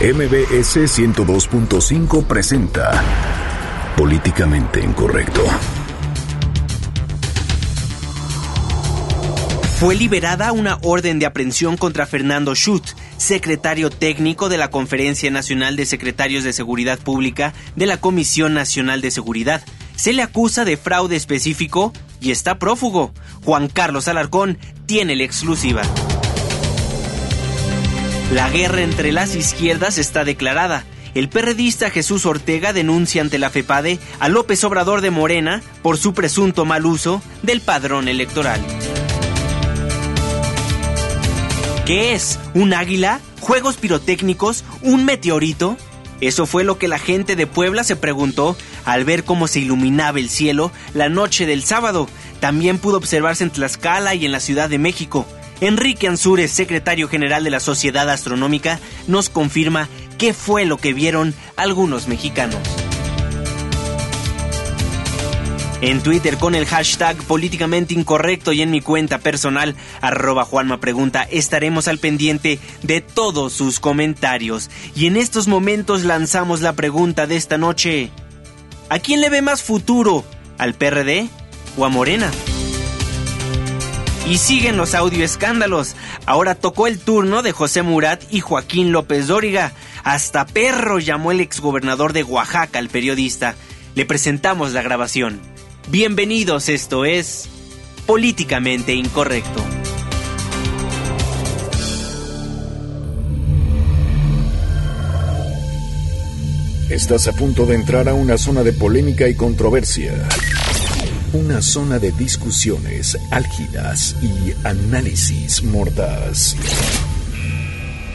MBS 102.5 presenta Políticamente Incorrecto. Fue liberada una orden de aprehensión contra Fernando Schutt, secretario técnico de la Conferencia Nacional de Secretarios de Seguridad Pública de la Comisión Nacional de Seguridad. Se le acusa de fraude específico y está prófugo. Juan Carlos Alarcón tiene la exclusiva. La guerra entre las izquierdas está declarada. El perredista Jesús Ortega denuncia ante la FEPADE a López Obrador de Morena por su presunto mal uso del padrón electoral. ¿Qué es? ¿Un águila? ¿Juegos pirotécnicos? ¿Un meteorito? Eso fue lo que la gente de Puebla se preguntó al ver cómo se iluminaba el cielo la noche del sábado. También pudo observarse en Tlaxcala y en la Ciudad de México. Enrique Ansúrez, secretario general de la Sociedad Astronómica, nos confirma qué fue lo que vieron algunos mexicanos. En Twitter con el hashtag políticamente incorrecto y en mi cuenta personal arroba Juanma Pregunta estaremos al pendiente de todos sus comentarios. Y en estos momentos lanzamos la pregunta de esta noche. ¿A quién le ve más futuro? ¿Al PRD o a Morena? Y siguen los audio escándalos. Ahora tocó el turno de José Murat y Joaquín López Dóriga. Hasta perro llamó el exgobernador de Oaxaca al periodista. Le presentamos la grabación. Bienvenidos, esto es Políticamente Incorrecto. Estás a punto de entrar a una zona de polémica y controversia. Una zona de discusiones álgidas y análisis mordaz.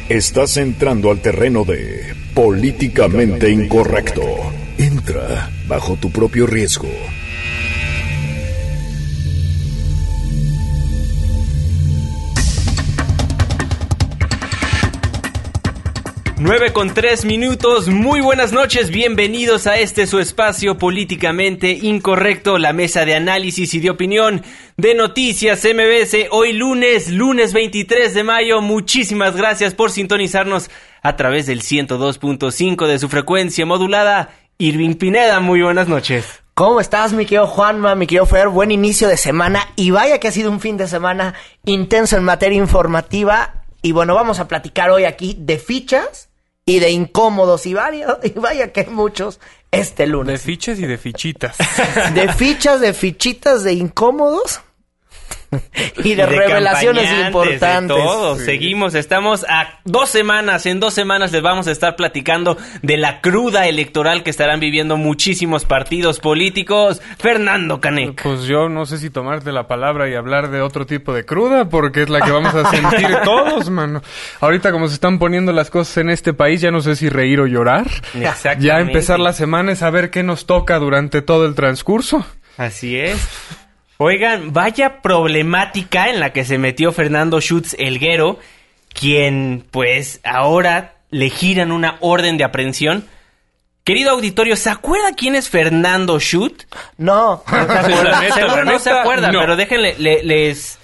Estás entrando al terreno de políticamente incorrecto. Entra bajo tu propio riesgo. 9 con 3 minutos, muy buenas noches, bienvenidos a este su espacio políticamente incorrecto, la mesa de análisis y de opinión de Noticias MBS, hoy lunes, lunes 23 de mayo, muchísimas gracias por sintonizarnos a través del 102.5 de su frecuencia modulada. Irving Pineda, muy buenas noches. ¿Cómo estás, mi querido Juanma, mi querido Fer? Buen inicio de semana y vaya que ha sido un fin de semana intenso en materia informativa. Y bueno, vamos a platicar hoy aquí de fichas y de incómodos y varios, y vaya que hay muchos este lunes. De fichas y de fichitas. De fichas, de fichitas, de incómodos y de, revelaciones importantes. De Seguimos, estamos a dos semanas. En dos semanas les vamos a estar platicando de la cruda electoral que estarán viviendo muchísimos partidos políticos. Fernando Canek. Pues yo no sé si tomarte la palabra y hablar de otro tipo de cruda, porque es la que vamos a sentir todos, mano. Ahorita como se están poniendo las cosas en este país, ya no sé si reír o llorar. Ya empezar la semana es saber qué nos toca durante todo el transcurso. Así es. Oigan, vaya problemática en la que se metió Fernando Schutz Elguero, quien pues ahora le giran una orden de aprehensión. Querido auditorio, ¿se acuerda quién es Fernando Schutz? No. No se acuerda, pero déjenle, les,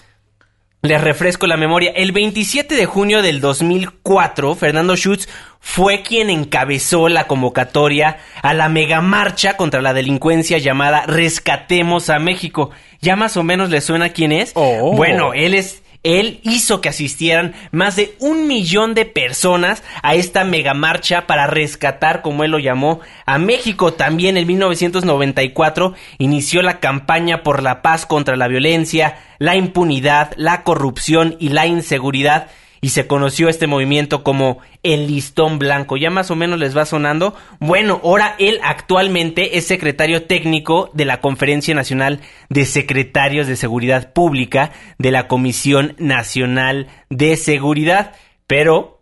les refresco la memoria. El 27 de junio del 2004, Fernando Schutz fue quien encabezó la convocatoria a la megamarcha contra la delincuencia llamada Rescatemos a México. ¿Ya más o menos le suena quién es? Oh. Bueno, él es él hizo que asistieran más de un millón de personas a esta megamarcha para rescatar, como él lo llamó, a México. También en 1994 inició la campaña por la paz contra la violencia, la impunidad, la corrupción y la inseguridad y se conoció este movimiento como el listón blanco. Ya más o menos les va sonando. Bueno, ahora él actualmente es secretario técnico de la Conferencia Nacional de Secretarios de Seguridad Pública de la Comisión Nacional de Seguridad, pero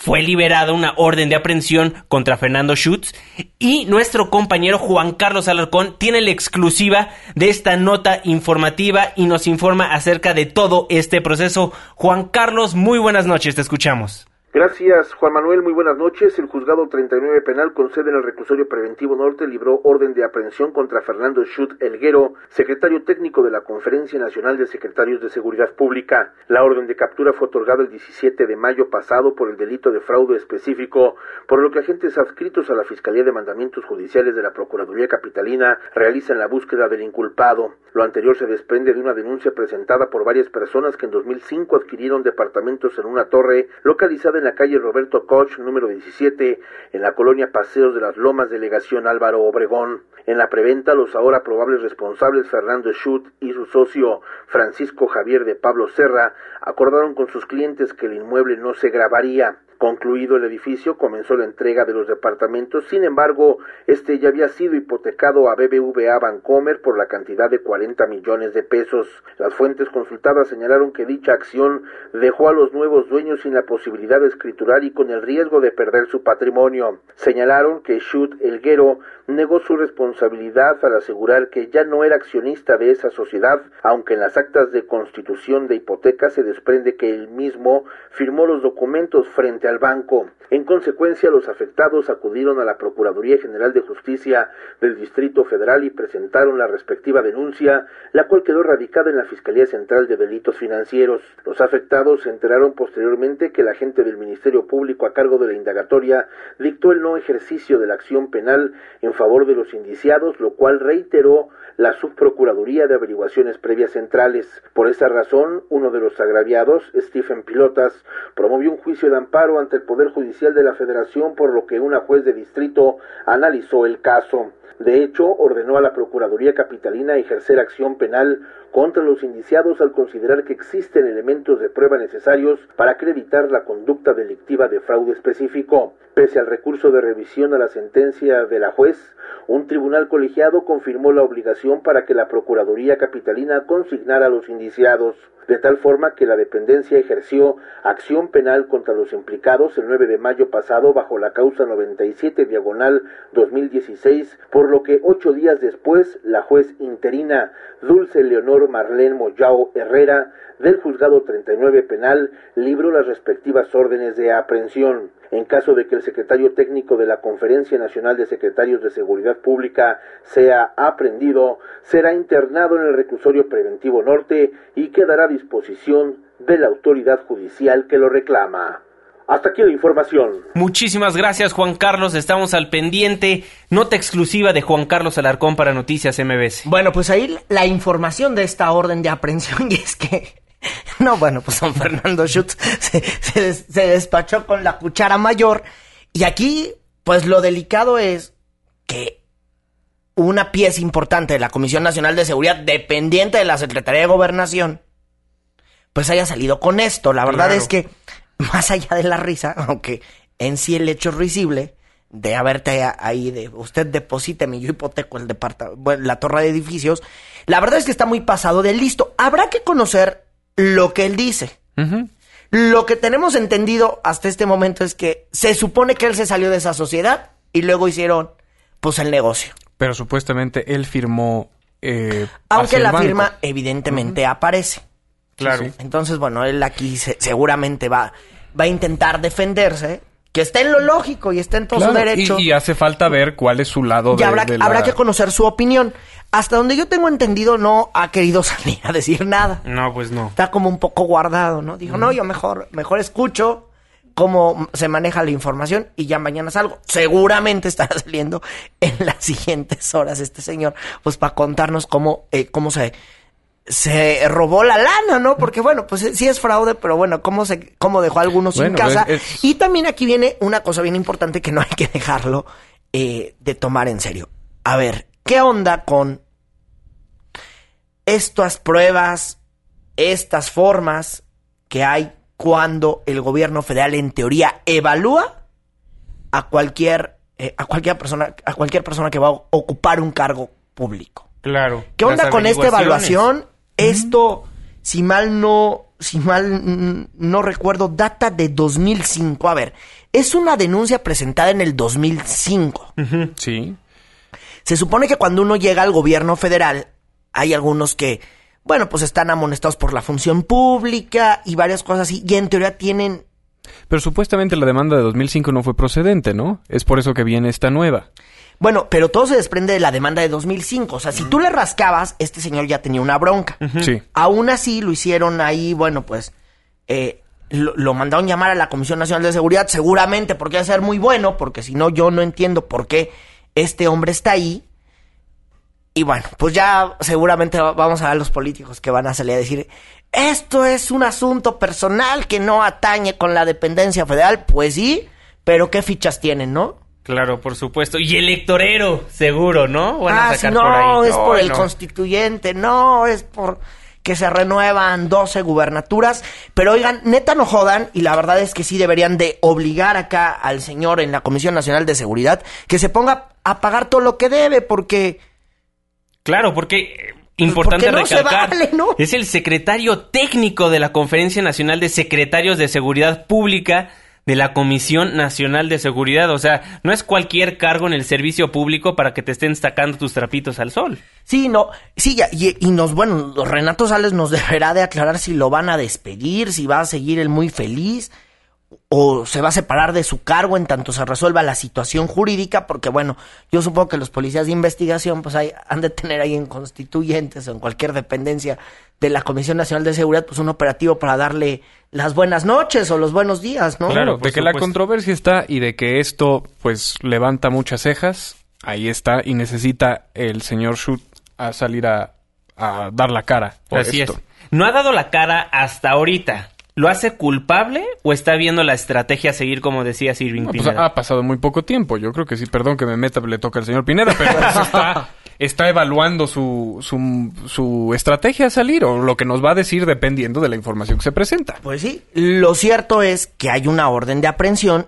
fue liberada una orden de aprehensión contra Fernando Schutz y nuestro compañero Juan Carlos Alarcón tiene la exclusiva de esta nota informativa y nos informa acerca de todo este proceso. Juan Carlos, muy buenas noches, te escuchamos. Gracias, Juan Manuel. Muy buenas noches. El juzgado 39 penal con sede en el reclusorio preventivo norte libró orden de aprehensión contra Fernando Schut Elguero, secretario técnico de la Conferencia Nacional de Secretarios de Seguridad Pública. La orden de captura fue otorgada el 17 de mayo pasado por el delito de fraude específico, por lo que agentes adscritos a la Fiscalía de Mandamientos Judiciales de la Procuraduría Capitalina realizan la búsqueda del inculpado. Lo anterior se desprende de una denuncia presentada por varias personas que en 2005 adquirieron departamentos en una torre localizada en la calle Roberto Koch, número 17, en la colonia Paseos de las Lomas, delegación Álvaro Obregón. En la preventa, los ahora probables responsables Fernando Schut y su socio Francisco Javier de Pablo Serra acordaron con sus clientes que el inmueble no se grabaría. Concluido el edificio, comenzó la entrega de los departamentos. Sin embargo, este ya había sido hipotecado a BBVA Bancomer por la cantidad de 40 millones de pesos. Las fuentes consultadas señalaron que dicha acción dejó a los nuevos dueños sin la posibilidad de escriturar y con el riesgo de perder su patrimonio. Señalaron que Schut Elguero negó su responsabilidad al asegurar que ya no era accionista de esa sociedad, aunque en las actas de constitución de hipoteca se desprende que él mismo firmó los documentos frente al banco. En consecuencia, los afectados acudieron a la Procuraduría General de Justicia del Distrito Federal y presentaron la respectiva denuncia, la cual quedó radicada en la Fiscalía Central de Delitos Financieros. Los afectados se enteraron posteriormente que el agente del Ministerio Público a cargo de la indagatoria dictó el no ejercicio de la acción penal en favor de los indiciados, lo cual reiteró la Subprocuraduría de Averiguaciones Previas Centrales. Por esa razón, uno de los agraviados, Stephen Pilotas, promovió un juicio de amparo ante el Poder Judicial de la Federación, por lo que una juez de distrito analizó el caso. De hecho, ordenó a la Procuraduría Capitalina ejercer acción penal contra los indiciados al considerar que existen elementos de prueba necesarios para acreditar la conducta delictiva de fraude específico. Pese al recurso de revisión a la sentencia de la juez, un tribunal colegiado confirmó la obligación para que la Procuraduría Capitalina consignara a los indiciados, de tal forma que la dependencia ejerció acción penal contra los implicados el 9 de mayo pasado bajo la causa 97 diagonal 2016, por lo que ocho días después la juez interina Dulce Leonor Marlene Moyao Herrera del juzgado 39 penal libró las respectivas órdenes de aprehensión. En caso de que el secretario técnico de la Conferencia Nacional de Secretarios de Seguridad Pública sea aprendido, será internado en el reclusorio preventivo norte y quedará a disposición de la autoridad judicial que lo reclama. Hasta aquí la información. Muchísimas gracias, Juan Carlos. Estamos al pendiente. Nota exclusiva de Juan Carlos Alarcón para Noticias MBS. Bueno, pues ahí la información de esta orden de aprehensión y es que no, bueno, pues don Fernando Schutz se, despachó con la cuchara mayor. Y aquí, pues lo delicado es que una pieza importante de la Comisión Nacional de Seguridad, dependiente de la Secretaría de Gobernación, pues haya salido con esto. La verdad es que, más allá de la risa, aunque en sí el hecho es risible, de haberte ahí, de usted deposite mi yo hipoteco el departamento, la torre de edificios, la verdad es que está muy pasado de listo. Habrá que conocer lo que él dice. Lo que tenemos entendido hasta este momento es que se supone que él se salió de esa sociedad y luego hicieron pues el negocio. Pero supuestamente él firmó... Eh, Aunque la firma evidentemente aparece. Claro. Entonces, bueno, él aquí seguramente va, va a intentar defenderse que está en lo lógico y está en todo su derecho. Y, hace falta ver cuál es su lado de, habrá, habrá que conocer su opinión. Hasta donde yo tengo entendido, no ha querido salir a decir nada. No, pues no. Está como un poco guardado, ¿no? Dijo, no, yo mejor, mejor escucho cómo se maneja la información y ya mañana salgo. Seguramente estará saliendo en las siguientes horas este señor, pues para contarnos cómo, eh, cómo se se robó la lana, ¿no? Porque bueno, pues sí es fraude, pero bueno, cómo se cómo dejó a algunos sin casa. Y también aquí viene una cosa bien importante que no hay que dejarlo eh, de tomar en serio. A ver, ¿qué onda con estas pruebas, estas formas que hay cuando el gobierno federal en teoría evalúa a cualquier eh, a cualquier persona a cualquier persona que va a ocupar un cargo público? Claro. ¿Qué onda con esta evaluación? Esto, si mal no, si mal no recuerdo, data de 2005. A ver, es una denuncia presentada en el 2005. Sí. Se supone que cuando uno llega al gobierno federal, hay algunos que, bueno, pues están amonestados por la función pública y varias cosas así, y en teoría tienen Pero supuestamente la demanda de 2005 no fue procedente, ¿no? Es por eso que viene esta nueva. Bueno, pero todo se desprende de la demanda de 2005. O sea, si tú le rascabas, este señor ya tenía una bronca. Sí. Aún así lo hicieron ahí, bueno, pues eh, lo, lo mandaron llamar a la Comisión Nacional de Seguridad, seguramente porque va a ser muy bueno, porque si no yo no entiendo por qué este hombre está ahí. Y bueno, pues ya seguramente va- vamos a ver a los políticos que van a salir a decir, esto es un asunto personal que no atañe con la dependencia federal. Pues sí, pero ¿qué fichas tienen, no? Claro, por supuesto. Y electorero, seguro, ¿no? Van a ah, sacar sí, no, por ahí. es por el no. constituyente, no, es por que se renuevan 12 gubernaturas. Pero oigan, neta no jodan, y la verdad es que sí deberían de obligar acá al señor en la Comisión Nacional de Seguridad que se ponga a pagar todo lo que debe, porque Claro, porque eh, importante no recalcar, vale, ¿no? es el secretario técnico de la Conferencia Nacional de Secretarios de Seguridad Pública de la Comisión Nacional de Seguridad, o sea, no es cualquier cargo en el servicio público para que te estén sacando tus trapitos al sol. sí, no, sí, ya, y, y nos, bueno, Renato Sales nos deberá de aclarar si lo van a despedir, si va a seguir el muy feliz. O se va a separar de su cargo en tanto se resuelva la situación jurídica, porque bueno, yo supongo que los policías de investigación pues hay, han de tener ahí en constituyentes o en cualquier dependencia de la Comisión Nacional de Seguridad pues un operativo para darle las buenas noches o los buenos días, ¿no? Claro, de que la controversia está y de que esto, pues, levanta muchas cejas, ahí está, y necesita el señor Schut a salir a, a dar la cara por Así esto. es. No ha dado la cara hasta ahorita. ¿Lo hace culpable o está viendo la estrategia a seguir, como decía Irving No, pues Pineda? ha pasado muy poco tiempo. Yo creo que sí, perdón que me meta, le toca al señor Pineda, pero pues está, está evaluando su, su, su estrategia a salir o lo que nos va a decir dependiendo de la información que se presenta. Pues sí, lo cierto es que hay una orden de aprehensión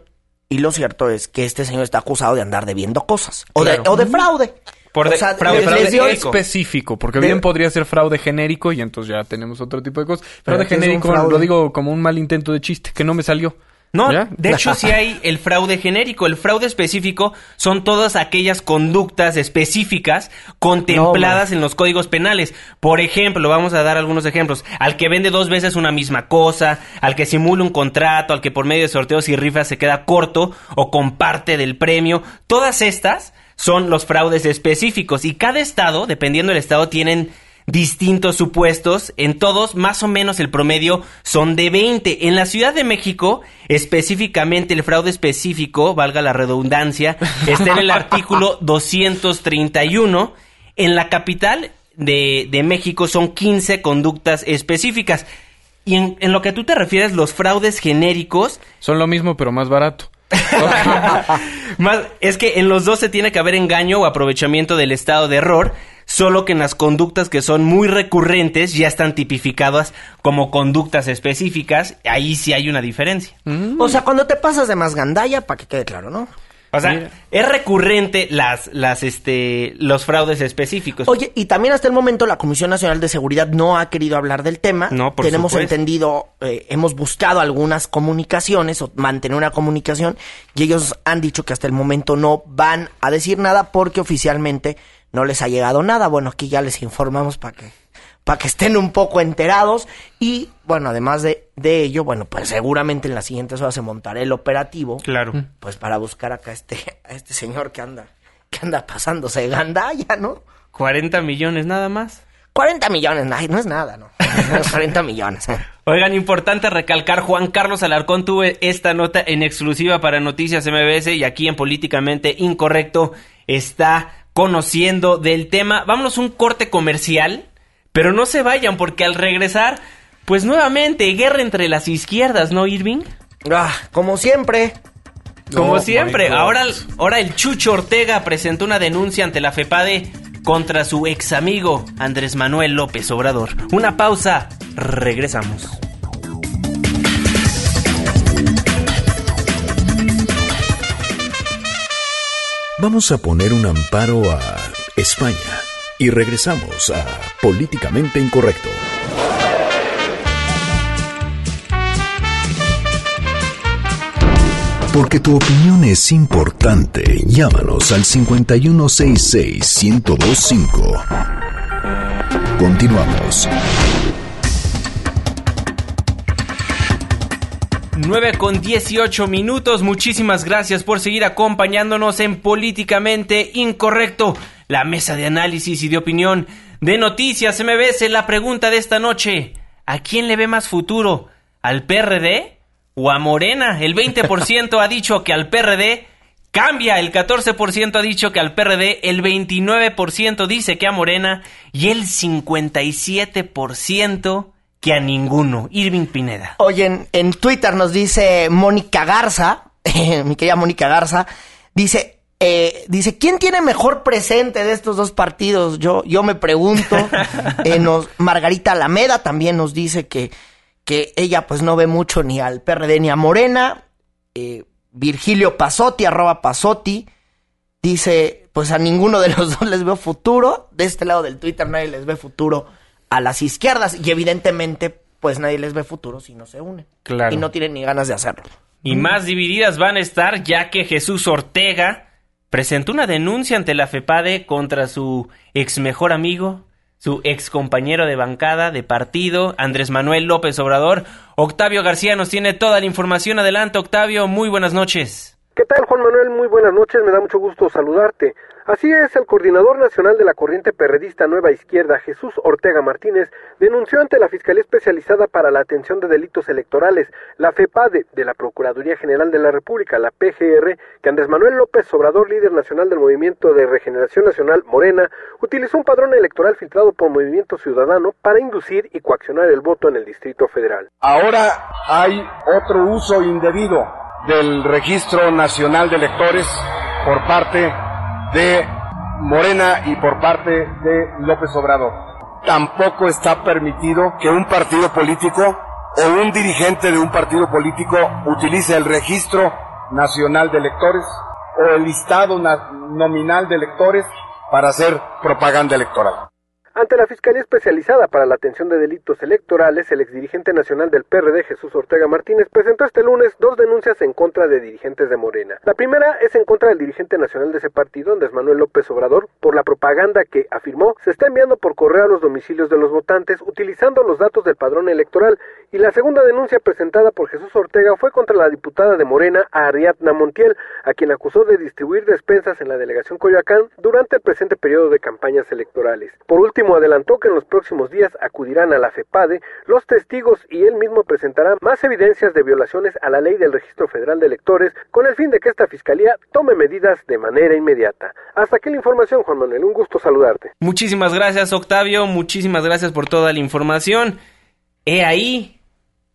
y lo cierto es que este señor está acusado de andar debiendo cosas o, de, o de fraude. Por O de- sea, fraude, les- fraude les dio- genérico. específico, porque De- bien podría ser fraude genérico y entonces ya tenemos otro tipo de cosas. Fraude ¿qué es un genérico fraude? lo digo como un mal intento de chiste que no me salió. No, ¿Ya? de hecho sí hay el fraude genérico. El fraude específico son todas aquellas conductas específicas contempladas en los códigos penales. Por ejemplo, vamos a dar algunos ejemplos. Al que vende dos veces una misma cosa, al que simula un contrato, al que por medio de sorteos y rifas se queda corto o comparte del premio. Todas estas son los fraudes específicos y cada estado, dependiendo del estado, tienen distintos supuestos. En todos, más o menos el promedio son de 20. En la Ciudad de México, específicamente el fraude específico, valga la redundancia, está en el artículo 231. En la capital de, de México son 15 conductas específicas. Y en, en lo que tú te refieres, los fraudes genéricos, Son lo mismo pero más barato. más, es que en los dos se tiene que haber engaño o aprovechamiento del estado de error, solo que en las conductas que son muy recurrentes ya están tipificadas como conductas específicas, ahí sí hay una diferencia. O sea, cuando te pasas de más gandalla, para que quede claro, ¿no? O sea, es recurrente las, las, este, los fraudes específicos. Oye, y también hasta el momento la Comisión Nacional de Seguridad no ha querido hablar del tema. No, por Tenemos supuesto. entendido, eh, hemos buscado algunas comunicaciones o mantener una comunicación y ellos han dicho que hasta el momento no van a decir nada porque oficialmente no les ha llegado nada. Bueno, aquí ya les informamos para que para que estén un poco enterados y bueno, además de, de ello, bueno, pues seguramente en las siguientes horas se montará el operativo Claro. pues para buscar acá a este, a este señor que anda, que anda pasándose de gandalla, ¿no? 40 millones nada más. 40 millones, ay, no es nada, ¿no? 40 millones. Oigan, importante recalcar, Juan Carlos Alarcón tuvo esta nota en exclusiva para Noticias MBS y aquí en Políticamente Incorrecto está conociendo del tema. Vámonos un corte comercial, pero no se vayan porque al regresar, pues nuevamente, guerra entre las izquierdas, ¿no, Irving? Ah, como siempre. Como Oh, siempre, ahora, ahora el Chucho Ortega presentó una denuncia ante la FEPADE contra su ex amigo Andrés Manuel López Obrador. Una pausa, regresamos. Vamos a poner un amparo a España y regresamos a Políticamente Incorrecto. Porque tu opinión es importante, llámanos al 5166-1025. Continuamos. 9 con 18 minutos. Muchísimas gracias por seguir acompañándonos en Políticamente Incorrecto, la mesa de análisis y de opinión de noticias MBS. La pregunta de esta noche: ¿a quién le ve más futuro? ¿Al PRD o a Morena? El 20% ha dicho que al PRD. Cambia, el 14% ha dicho que al PRD, el 29% dice que a Morena y el 57% que a ninguno. Irving Pineda. Oye, en, Twitter nos dice Mónica Garza, mi querida Mónica Garza, dice, eh, dice, ¿quién tiene mejor presente de estos dos partidos? Yo, yo me pregunto. Eh, nos, Margarita Alameda también nos dice que, que ella pues no ve mucho ni al PRD ni a Morena. Eh, Virgilio Pasotti, arroba Pasotti, dice, pues a ninguno de los dos les veo futuro. De este lado del Twitter nadie les ve futuro a las izquierdas y evidentemente pues nadie les ve futuro si no se unen. Claro. Y no tienen ni ganas de hacerlo. Y más divididas van a estar ya que Jesús Ortega presentó una denuncia ante la FEPADE contra su ex mejor amigo, su ex compañero de bancada, de partido, Andrés Manuel López Obrador. Octavio García nos tiene toda la información. Adelante, Octavio, muy buenas noches. ¿Qué tal, Juan Manuel? Muy buenas noches, me da mucho gusto saludarte. Así es, el coordinador nacional de la corriente perredista Nueva Izquierda, Jesús Ortega Martínez, denunció ante la Fiscalía Especializada para la Atención de Delitos Electorales, la FEPADE, de la Procuraduría General de la República, la PGR, que Andrés Manuel López Obrador, líder nacional del Movimiento de Regeneración Nacional Morena, utilizó un padrón electoral filtrado por Movimiento Ciudadano para inducir y coaccionar el voto en el Distrito Federal. Ahora hay otro uso indebido del Registro Nacional de Electores por parte de Morena y por parte de López Obrador. Tampoco está permitido que un partido político o un dirigente de un partido político utilice el Registro Nacional de Electores o el listado nominal de electores para hacer propaganda electoral. Ante la Fiscalía Especializada para la Atención de Delitos Electorales, el exdirigente nacional del PRD, Jesús Ortega Martínez, presentó este lunes dos denuncias en contra de dirigentes de Morena. La primera es en contra del dirigente nacional de ese partido, Andrés Manuel López Obrador, por la propaganda que, afirmó, se está enviando por correo a los domicilios de los votantes utilizando los datos del padrón electoral. Y la segunda denuncia presentada por Jesús Ortega fue contra la diputada de Morena, Ariadna Montiel, a quien acusó de distribuir despensas en la delegación Coyoacán durante el presente periodo de campañas electorales. Por último, adelantó que en los próximos días acudirán a la FEPADE los testigos y él mismo presentará más evidencias de violaciones a la ley del Registro Federal de Electores con el fin de que esta fiscalía tome medidas de manera inmediata. Hasta aquí la información, Juan Manuel. Un gusto saludarte. Muchísimas gracias, Octavio. Muchísimas gracias por toda la información. He ahí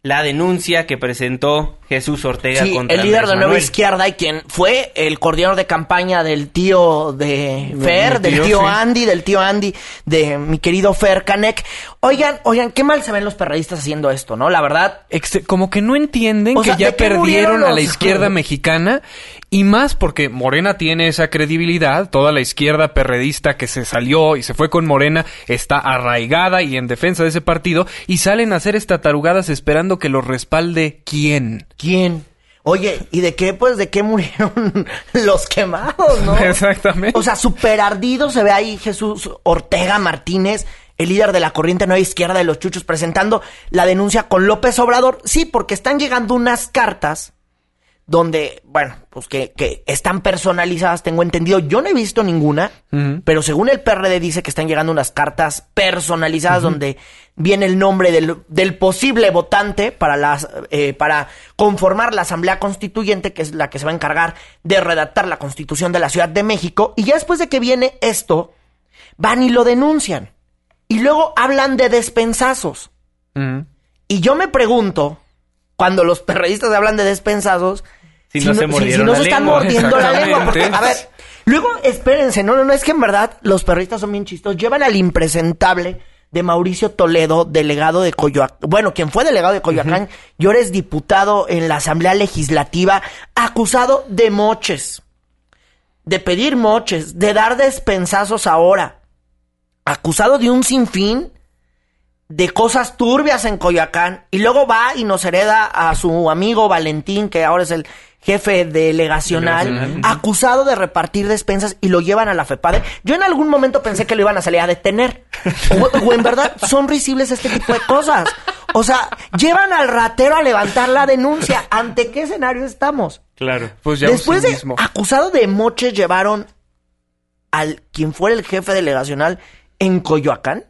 la denuncia que presentó Jesús Ortega sí, contra el líder de Nueva Izquierda y quien fue el coordinador de campaña del tío de Fer, del tío Andy, del tío Andy, de mi querido Fer Canek. Oigan, oigan, qué mal se ven los perredistas haciendo esto, ¿no? La verdad. como que no entienden que ya perdieron a la izquierda mexicana y más porque Morena tiene esa credibilidad, toda la izquierda perredista que se salió y se fue con Morena está arraigada y en defensa de ese partido y salen a hacer estatarugadas esperando que los respalde quién. ¿Quién? Oye, ¿y de qué, pues, de qué murieron los quemados, no? Exactamente. O sea, súper ardido se ve ahí Jesús Ortega Martínez el líder de la corriente nueva izquierda de los chuchos, presentando la denuncia con López Obrador. Sí, porque están llegando unas cartas donde, bueno, pues que, que están personalizadas, tengo entendido. Yo no he visto ninguna, pero según el PRD dice que están llegando unas cartas personalizadas donde viene el nombre del, del posible votante para, las, eh, para conformar la Asamblea Constituyente, que es la que se va a encargar de redactar la Constitución de la Ciudad de México. Y ya después de que viene esto, van y lo denuncian. Y luego hablan de despensazos. Y yo me pregunto, cuando los perredistas hablan de despensazos, si, no, se, están mordiendo la lengua. Porque, a ver, luego espérense, no, no, no, es que en verdad los perristas son bien chistos. Llevan al impresentable de Mauricio Toledo, delegado de Coyoacán, bueno, quien fue delegado de Coyoacán, y ahora es diputado en la Asamblea Legislativa, acusado de moches, de pedir moches, de dar despensazos ahora, acusado de un sinfín de cosas turbias en Coyoacán, y luego va y nos hereda a su amigo Valentín, que ahora es el jefe delegacional, acusado de repartir despensas y lo llevan a la FEPADE. Yo en algún momento pensé que lo iban a salir a detener. O, en verdad son risibles este tipo de cosas. O sea, llevan al ratero a levantar la denuncia. ¿Ante qué escenario estamos? Claro. Pues ya Después de acusado de moches llevaron al quien fuera el jefe delegacional en Coyoacán.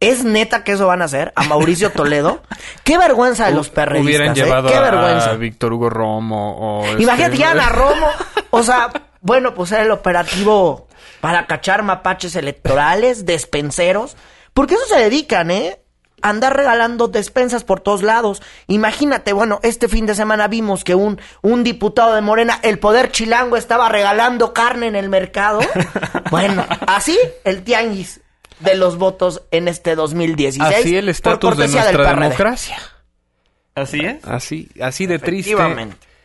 ¿Es neta que eso van a hacer? ¿A Mauricio Toledo? Qué vergüenza de los perreístas, Hubieran ¿eh? llevado Qué vergüenza. a Víctor Hugo Romo o... Imagínate este... a Romo. O sea, bueno, pues era el operativo para cachar mapaches electorales, despenseros. Porque eso se dedican, ¿eh? andar regalando despensas por todos lados. Imagínate, bueno, este fin de semana vimos que un, un diputado de Morena, el poder chilango, estaba regalando carne en el mercado. bueno, así el tianguis de los votos en este 2016. Así el estatus de nuestra democracia. Así es. Así, así de triste.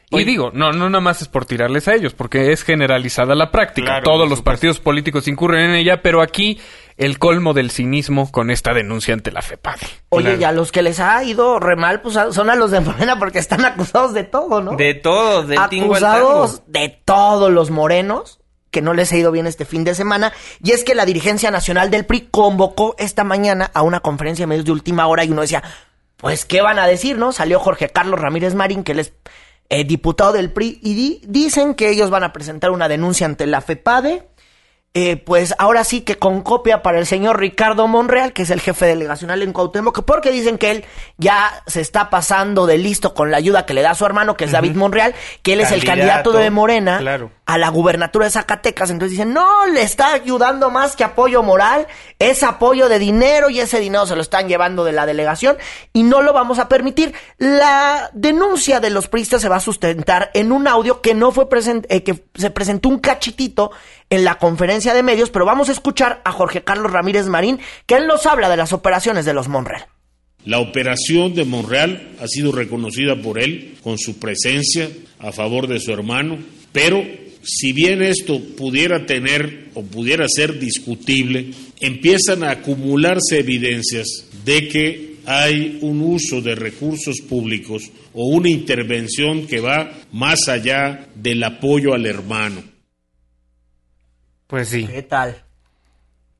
Y digo, no, no nada más es por tirarles a ellos, porque es generalizada la práctica. Todos los partidos políticos incurren en ella, pero aquí el colmo del cinismo con esta denuncia ante la FEPADE. Oye, y a los que les ha ido re mal, pues son a los de Morena porque están acusados de todo, ¿no? De todo, de Acusados de todos los morenos que no les ha ido bien este fin de semana, y es que la dirigencia nacional del PRI convocó esta mañana a una conferencia de medios de última hora y uno decía, pues, ¿qué van a decir, no? Salió Jorge Carlos Ramírez Marín, que él es eh, diputado del PRI, y dicen que ellos van a presentar una denuncia ante la FEPADE, eh, pues ahora sí que con copia para el señor Ricardo Monreal, que es el jefe delegacional en Cuauhtémoc, porque dicen que él ya se está pasando de listo con la ayuda que le da su hermano, que es David Monreal, que él es el candidato de Morena a la gubernatura de Zacatecas. Entonces dicen, no, le está ayudando más que apoyo moral, es apoyo de dinero y ese dinero se lo están llevando de la delegación y no lo vamos a permitir. La denuncia de los priistas se va a sustentar en un audio que no fue eh, que se presentó un cachitito en la conferencia de medios, pero vamos a escuchar a Jorge Carlos Ramírez Marín, que él nos habla de las operaciones de los Monreal. La operación de Monreal ha sido reconocida por él con su presencia a favor de su hermano, pero si bien esto pudiera tener o pudiera ser discutible, empiezan a acumularse evidencias de que hay un uso de recursos públicos o una intervención que va más allá del apoyo al hermano. Pues sí. ¿Qué tal?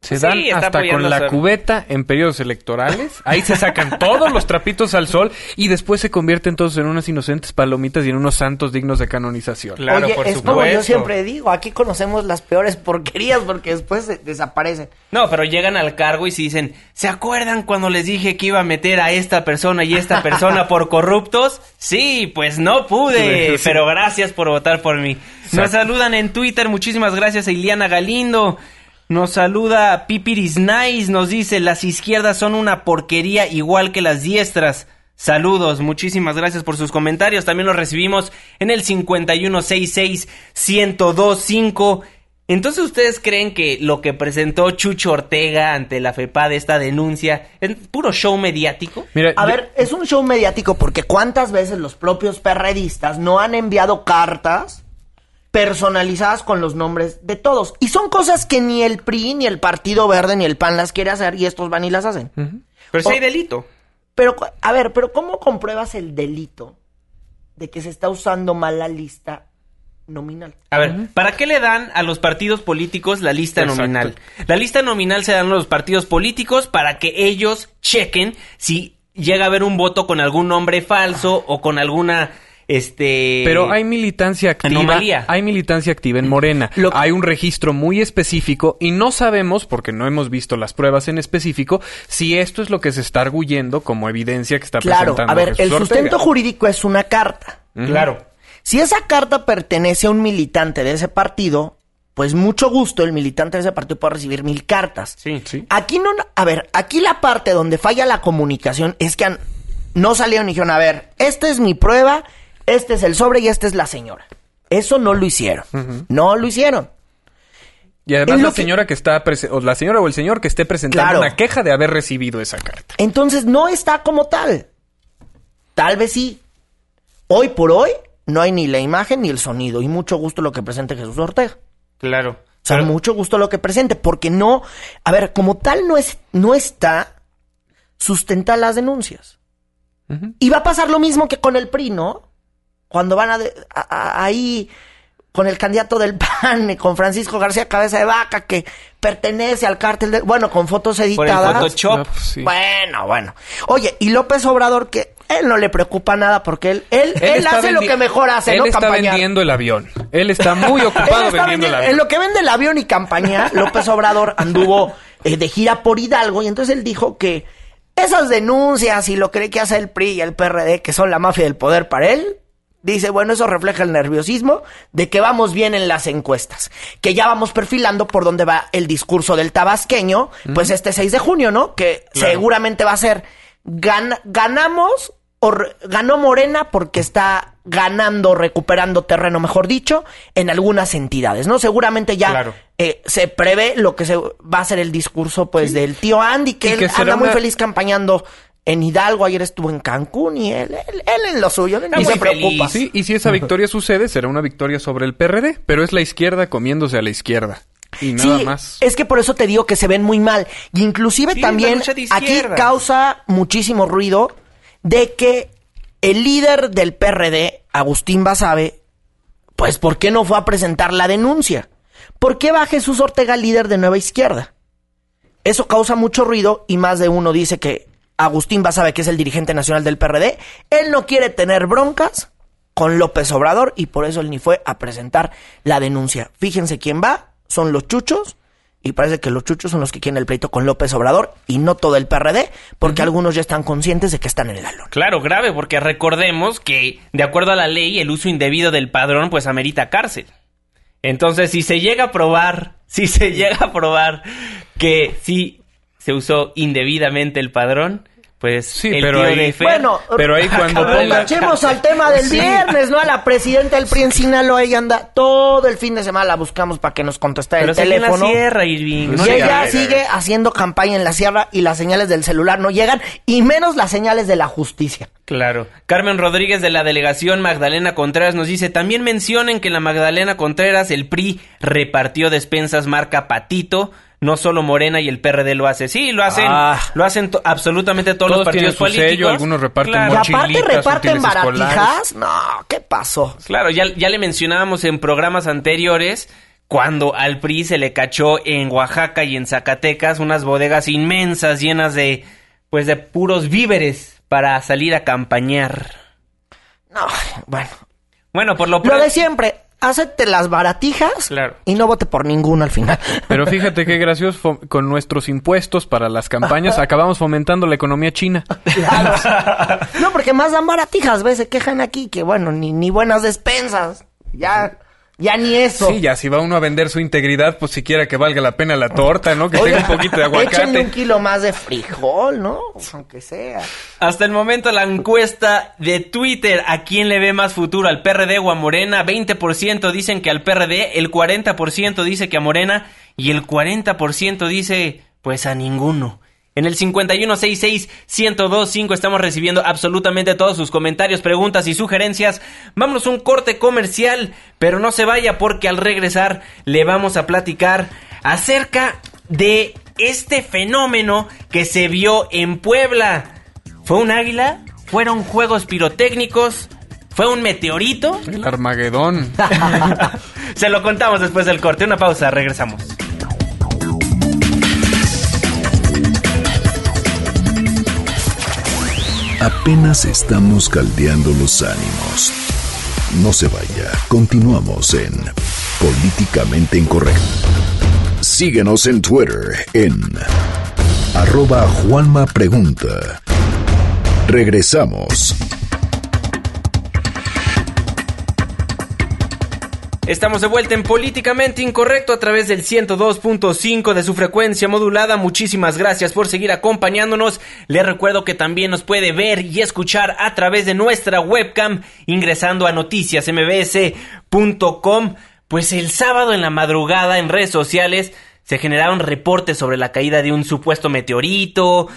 Se dan hasta con la cubeta en periodos electorales. Ahí se sacan todos los trapitos al sol y después se convierten todos en unas inocentes palomitas y en unos santos dignos de canonización. Claro, Oye, es como yo siempre digo, aquí conocemos las peores porquerías porque después desaparecen. No, pero llegan al cargo y se dicen, ¿se acuerdan cuando les dije que iba a meter a esta persona y esta persona por corruptos? Sí, pues no pude, pero gracias por votar por mí. Nos saludan en Twitter, muchísimas gracias a Iliana Galindo. Nos saluda Pipiris Nice, nos dice, las izquierdas son una porquería igual que las diestras. Saludos, muchísimas gracias por sus comentarios. También los recibimos en el 5166-1025. Entonces, ¿ustedes creen que lo que presentó Chucho Ortega ante la FEPA de esta denuncia es puro show mediático? Mira, a ver, es un show mediático porque ¿cuántas veces los propios perredistas no han enviado cartas personalizadas con los nombres de todos. Y son cosas que ni el PRI, ni el Partido Verde, ni el PAN las quiere hacer y estos van y las hacen. Pero si hay delito. Pero, a ver, pero ¿cómo compruebas el delito de que se está usando mal la lista nominal? A ver, ¿para qué le dan a los partidos políticos la lista nominal? La lista nominal se dan a los partidos políticos para que ellos chequen si llega a haber un voto con algún nombre falso o con alguna este pero hay militancia activa hay militancia activa en Morena. Hay un registro muy específico y no sabemos porque no hemos visto las pruebas en específico si esto es lo que se está arguyendo como evidencia que está claro, presentando a ver el sustento jurídico es una carta. Claro. Si esa carta pertenece a un militante de ese partido pues mucho gusto el militante de ese partido puede recibir mil cartas. Sí sí. Aquí no a ver aquí la parte donde falla la comunicación es que no salieron y dijeron a ver esta es mi prueba este es el sobre y esta es la señora. Eso no lo hicieron. No lo hicieron. Y además la señora que, está o la señora o el señor que esté presentando una queja de haber recibido esa carta. Entonces no está como tal. Tal vez sí. Hoy por hoy no hay ni la imagen ni el sonido y mucho gusto lo que presente Jesús Ortega. Claro. O sea, mucho gusto lo que presente porque no, a ver, como tal no es no está sustenta las denuncias. Y va a pasar lo mismo que con el PRI, ¿no? Cuando van a, ahí con el candidato del PAN, con Francisco García Cabeza de Vaca, que pertenece al cártel de... Bueno, con fotos editadas. Pues bueno, bueno. Oye, y López Obrador, que él no le preocupa nada porque él, él, él, hace lo que mejor hace, él está vendiendo el avión. Él está muy ocupado vendiendo, el avión. En lo que vende el avión y campaña, López Obrador anduvo eh, de gira por Hidalgo y entonces él dijo que esas denuncias y lo cree que hace el PRI y el PRD, que son la mafia del poder para él, Dice, bueno, eso refleja el nerviosismo de que vamos bien en las encuestas, que ya vamos perfilando por dónde va el discurso del tabasqueño, pues este 6 de junio, ¿no? Que seguramente va a ser, ganamos o ganó Morena porque está ganando, recuperando terreno, mejor dicho, en algunas entidades, ¿no? Seguramente ya eh, se prevé lo que se va a ser el discurso, pues, del tío Andy, que, él anda muy feliz campañando en Hidalgo, ayer estuvo en Cancún y él, él, en lo suyo, él no se preocupa. Sí, y si esa victoria sucede, será una victoria sobre el PRD, pero es la izquierda comiéndose a la izquierda. Y nada sí, más. Es que por eso te digo que se ven muy mal. Y inclusive también aquí causa muchísimo ruido de que el líder del PRD, Agustín Basabe, pues ¿por qué no fue a presentar la denuncia? ¿Por qué va Jesús Ortega, líder de Nueva Izquierda? Eso causa mucho ruido y más de uno dice que Agustín Basabe, que es el dirigente nacional del PRD, él no quiere tener broncas con López Obrador y por eso él ni fue a presentar la denuncia. Fíjense quién va, son los chuchos. Y parece que los chuchos son los que quieren el pleito con López Obrador y no todo el PRD, porque algunos ya están conscientes de que están en el alón. Claro, grave, porque recordemos que, de acuerdo a la ley, el uso indebido del padrón, pues amerita cárcel. Entonces, si se llega a probar, si se llega a probar que sí se usó indebidamente el padrón, pues sí, pero ahí, bueno, pero ahí cuando ponga... al tema del viernes, ¿no? A la presidenta del PRI en Sinaloa, ella anda todo el fin de semana la buscamos para que nos contestara el teléfono. En la sierra, Irving. y ella sigue haciendo campaña en la sierra y las señales del celular no llegan y menos las señales de la justicia. Claro. Carmen Rodríguez de la delegación Magdalena Contreras nos dice, también mencionen que en la Magdalena Contreras el PRI repartió despensas marca Patito no solo Morena y el PRD lo hace. Sí, lo hacen, ah. lo hacen absolutamente todos, los partidos políticos. algunos reparten Y aparte reparten baratijas. No, ¿qué pasó? Claro, ya, ya le mencionábamos en programas anteriores cuando al PRI se le cachó en Oaxaca y en Zacatecas unas bodegas inmensas llenas de pues de puros víveres para salir a campañar. No, bueno. Bueno, por lo Lo de siempre, Hacete las baratijas y no vote por ninguno al final. Pero fíjate qué gracioso, con nuestros impuestos para las campañas acabamos fomentando la economía china. No, porque más dan baratijas, ¿ves? Se quejan aquí que, bueno, ni, ni buenas despensas. Ya ya ni eso. Sí, ya si va uno a vender su integridad, pues siquiera que valga la pena la torta, ¿no? Que tenga un poquito de aguacate. Échenle un kilo más de frijol, ¿no? Aunque sea. Hasta el momento la encuesta de Twitter, ¿a quién le ve más futuro? ¿Al PRD o a Morena? 20% dicen que al PRD, el 40% dice que a Morena y el 40% dice pues a ninguno. En el 5166-1025 estamos recibiendo absolutamente todos sus comentarios, preguntas y sugerencias. Vámonos un corte comercial, pero no se vaya porque al regresar le vamos a platicar acerca de este fenómeno que se vio en Puebla. ¿Fue un águila? ¿Fueron juegos pirotécnicos? ¿Fue un meteorito? El Armagedón. se lo contamos después del corte. Una pausa, regresamos. Apenas estamos caldeando los ánimos. No se vaya, continuamos en Políticamente Incorrecto. Síguenos en Twitter en arroba Juanma Pregunta. Regresamos. Estamos de vuelta en Políticamente Incorrecto a través del 102.5 de su frecuencia modulada. Muchísimas gracias por seguir acompañándonos. Les recuerdo que también nos puede ver y escuchar a través de nuestra webcam ingresando a noticiasmbs.com. Pues el sábado en la madrugada en redes sociales se generaron reportes sobre la caída de un supuesto meteorito,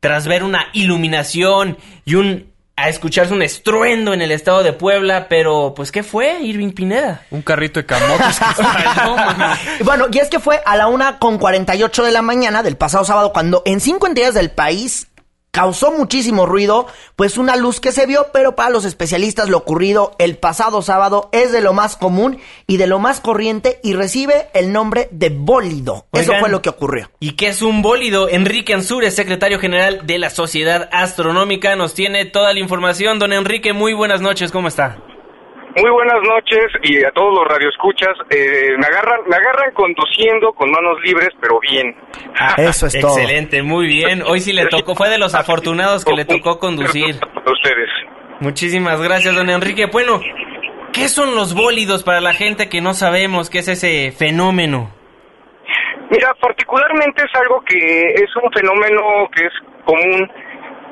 tras ver una iluminación y un a escucharse un estruendo en el estado de Puebla, pero pues ¿qué fue, Irving Pineda? Un carrito de camotes que Bueno, y es que fue a la una con 48 de la mañana del pasado sábado cuando en cinco entidades del país causó muchísimo ruido, pues una luz que se vio, pero para los especialistas lo ocurrido el pasado sábado es de lo más común y de lo más corriente y recibe el nombre de bólido. Eso fue lo que ocurrió. ¿Y qué es un bólido? Enrique Ansúrez, secretario general de la Sociedad Astronómica, nos tiene toda la información. Don Enrique, muy buenas noches, ¿cómo está? Muy buenas noches y a todos los radioescuchas. Eh, me agarran, me agarran conduciendo con manos libres, pero bien. Ah, eso es todo. Excelente, muy bien. Hoy sí le tocó, fue de los afortunados que le tocó conducir. A ustedes. Muchísimas gracias, don Enrique. Bueno, ¿qué son los bólidos para la gente que no sabemos qué es ese fenómeno? Mira, particularmente es algo que es un fenómeno que es común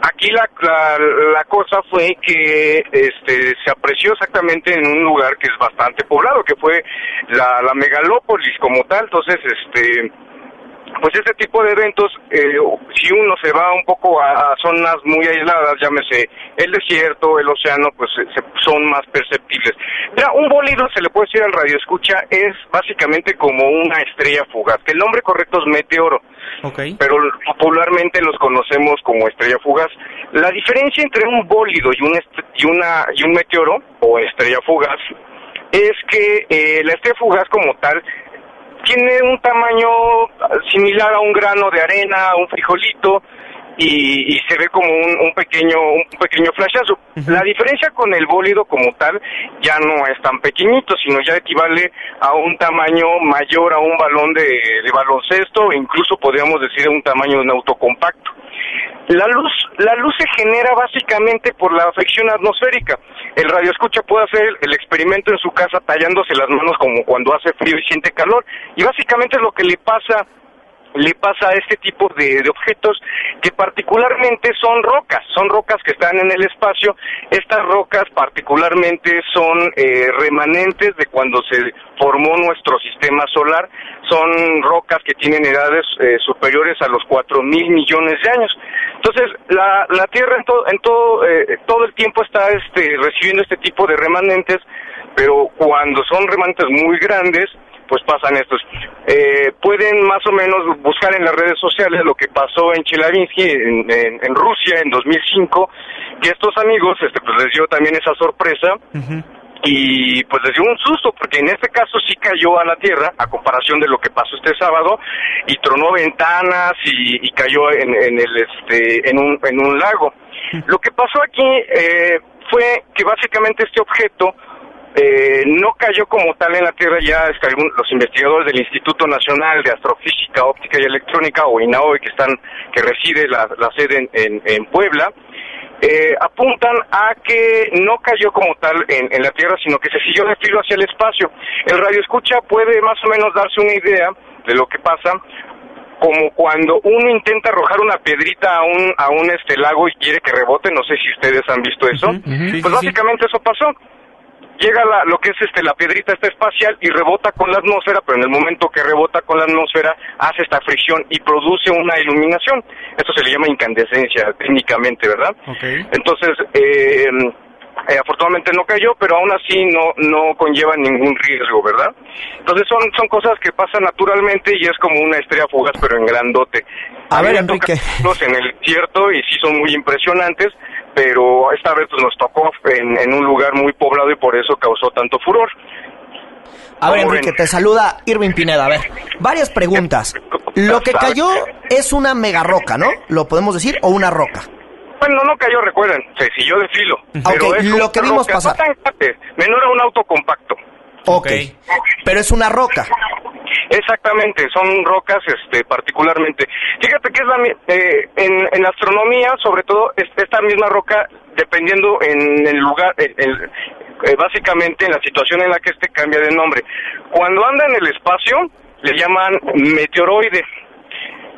Aquí la, la, cosa fue que este, se apreció exactamente en un lugar que es bastante poblado, que fue la, la megalópolis como tal. Entonces, este, pues este tipo de eventos, eh, si uno se va un poco a, zonas muy aisladas, llámese el desierto, el océano, pues son más perceptibles. Mira, un bólido, se le puede decir al radio escucha, es básicamente como una estrella fugaz, que el nombre correcto es meteoro, okay. pero popularmente los conocemos como estrella fugaz. La diferencia entre un bólido y, un y, una, y un meteoro, o estrella fugaz, es que eh, la estrella fugaz como tal tiene un tamaño similar a un grano de arena, un frijolito, y, se ve como un, pequeño un pequeño flashazo. La diferencia con el bólido como tal ya no es tan pequeñito, sino ya equivale a un tamaño mayor a un balón de, de baloncesto, incluso podríamos decir un tamaño de un auto compacto. La luz, la luz se genera básicamente por la afección atmosférica. El radioescucha puede hacer el experimento en su casa tallándose las manos como cuando hace frío y siente calor. Y básicamente es lo que le pasa le pasa a este tipo de, objetos que particularmente son rocas, son rocas que están en el espacio. Estas rocas particularmente son eh, remanentes de cuando se formó nuestro sistema solar, son rocas que tienen edades eh, superiores a los cuatro mil millones de años. Entonces, la, la Tierra en, todo en todo, eh, todo el tiempo está este, recibiendo este tipo de remanentes, pero cuando son remanentes muy grandes, pues pasan estos. Eh, pueden más o menos buscar en las redes sociales lo que pasó en Chelavinsky, en, Rusia, en 2005, que estos amigos este, pues les dio también esa sorpresa. Y pues les dio un susto, porque en este caso sí cayó a la tierra, a comparación de lo que pasó este sábado, y tronó ventanas y, cayó en, el este en un en un lago. Lo que pasó aquí eh, fue que básicamente este objeto eh, no cayó como tal en la Tierra, ya los investigadores del Instituto Nacional de Astrofísica, Óptica y Electrónica, o INAOE, que están, que reside la, sede en, Puebla, eh, apuntan a que no cayó como tal en, la Tierra, sino que se siguió de filo hacia el espacio. El radio escucha puede más o menos darse una idea de lo que pasa, como cuando uno intenta arrojar una piedrita a un, a un este lago y quiere que rebote, no sé si ustedes han visto eso, pues básicamente eso pasó llega la, lo que es este la piedrita esta espacial y rebota con la atmósfera, pero en el momento que rebota con la atmósfera hace esta fricción y produce una iluminación. Esto se le llama incandescencia técnicamente, ¿verdad? Entonces, eh, eh, afortunadamente no cayó, pero aún así no no conlleva ningún riesgo, ¿verdad? Entonces son son cosas que pasan naturalmente y es como una estrella fugaz, pero en grandote. A ver, Enrique. En el cierto y sí son muy impresionantes, pero esta vez pues, nos tocó en, un lugar muy poblado y por eso causó tanto furor. A ver, Enrique, te saluda Irving Pineda. A ver, varias preguntas. Lo que cayó es una mega roca, ¿no? ¿Lo podemos decir? ¿O una roca? Bueno, no cayó, recuerden, se siguió de filo. Pero lo que vimos pasar. menor a un auto compacto. Ok. Pero es una roca. Exactamente, son rocas este, particularmente. Fíjate que es la, eh, en, en astronomía, sobre todo, esta misma roca, dependiendo en el lugar, eh, básicamente en la situación en la que este cambia de nombre. Cuando anda en el espacio, le llaman meteoroide.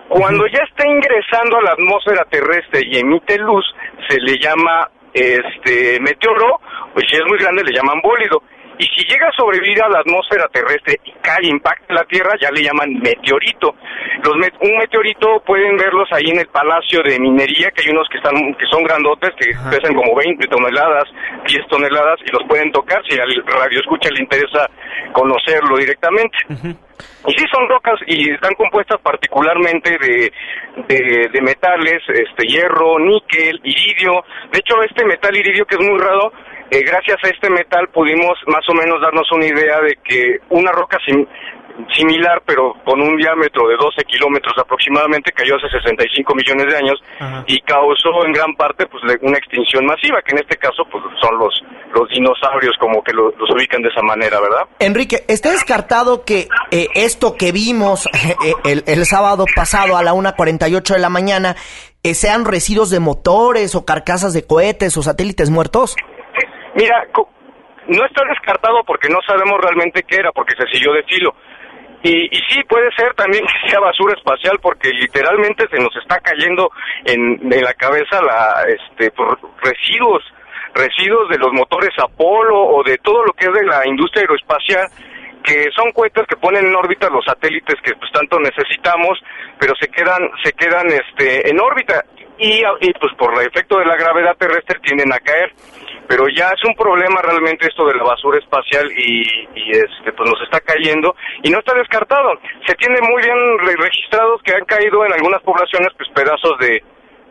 Cuando ya está ingresando a la atmósfera terrestre y emite luz, se le llama este meteoro, pues si es muy grande le llaman bólido y si llega a sobrevivir a la atmósfera terrestre y cae, impacta la Tierra, ya le llaman meteorito. Los un meteorito pueden verlos ahí en el Palacio de Minería, que hay unos que están que son grandotes, que pesan como 20 toneladas, 10 toneladas, y los pueden tocar si al radio escucha le interesa conocerlo directamente. Y sí son rocas y están compuestas particularmente de, de, metales, este hierro, níquel, iridio. De hecho, este metal iridio que es muy raro, eh, gracias a este metal pudimos más o menos darnos una idea de que una roca sin, similar, pero con un diámetro de 12 kilómetros aproximadamente, cayó hace 65 millones de años y causó en gran parte pues una extinción masiva, que en este caso pues son los, los dinosaurios como que los ubican de esa manera, ¿verdad? Enrique, ¿está descartado que eh, esto que vimos eh, el, el, sábado pasado a la 1.48 de la mañana eh, sean residuos de motores o carcasas de cohetes o satélites muertos? Mira, no está descartado porque no sabemos realmente qué era, porque se siguió de filo. Y, y, sí, puede ser también que sea basura espacial porque literalmente se nos está cayendo en, la cabeza la, este, residuos, residuos de los motores Apolo o de todo lo que es de la industria aeroespacial que son cohetes que ponen en órbita los satélites que pues tanto necesitamos, pero se quedan se quedan este en órbita. Y, y pues por el efecto de la gravedad terrestre tienden a caer pero ya es un problema realmente esto de la basura espacial y, este pues nos está cayendo y no está descartado. Se tiene muy bien registrados que han caído en algunas poblaciones pues pedazos de,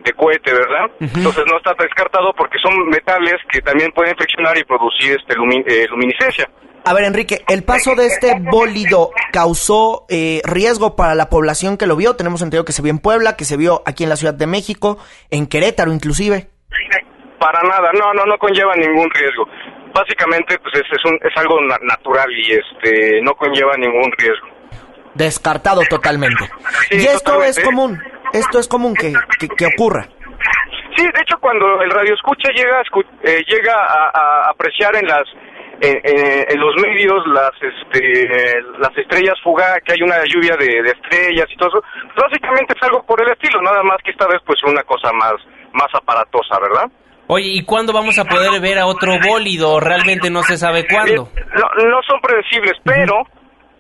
de cohete, ¿verdad? Entonces no está descartado porque son metales que también pueden friccionar y producir este eh, luminiscencia. A ver, Enrique, ¿el paso de este bólido causó eh, riesgo para la población que lo vio? Tenemos entendido que se vio en Puebla, que se vio aquí en la Ciudad de México, en Querétaro inclusive para nada, no, no, no conlleva ningún riesgo. Básicamente, pues es, es, un, es algo natural y este no conlleva ningún riesgo. Descartado totalmente. y esto es común, esto es común que, que, ocurra. Sí, de hecho, cuando el radio escucha llega, eh, llega a, apreciar en las en, los medios las este las estrellas fugaz, que hay una lluvia de, de, estrellas y todo eso, pues básicamente es algo por el estilo, nada más que esta vez pues una cosa más más aparatosa, ¿verdad? Oye, ¿y cuándo vamos a poder ver a otro bólido? Realmente no se sabe cuándo. Eh, no, son predecibles, pero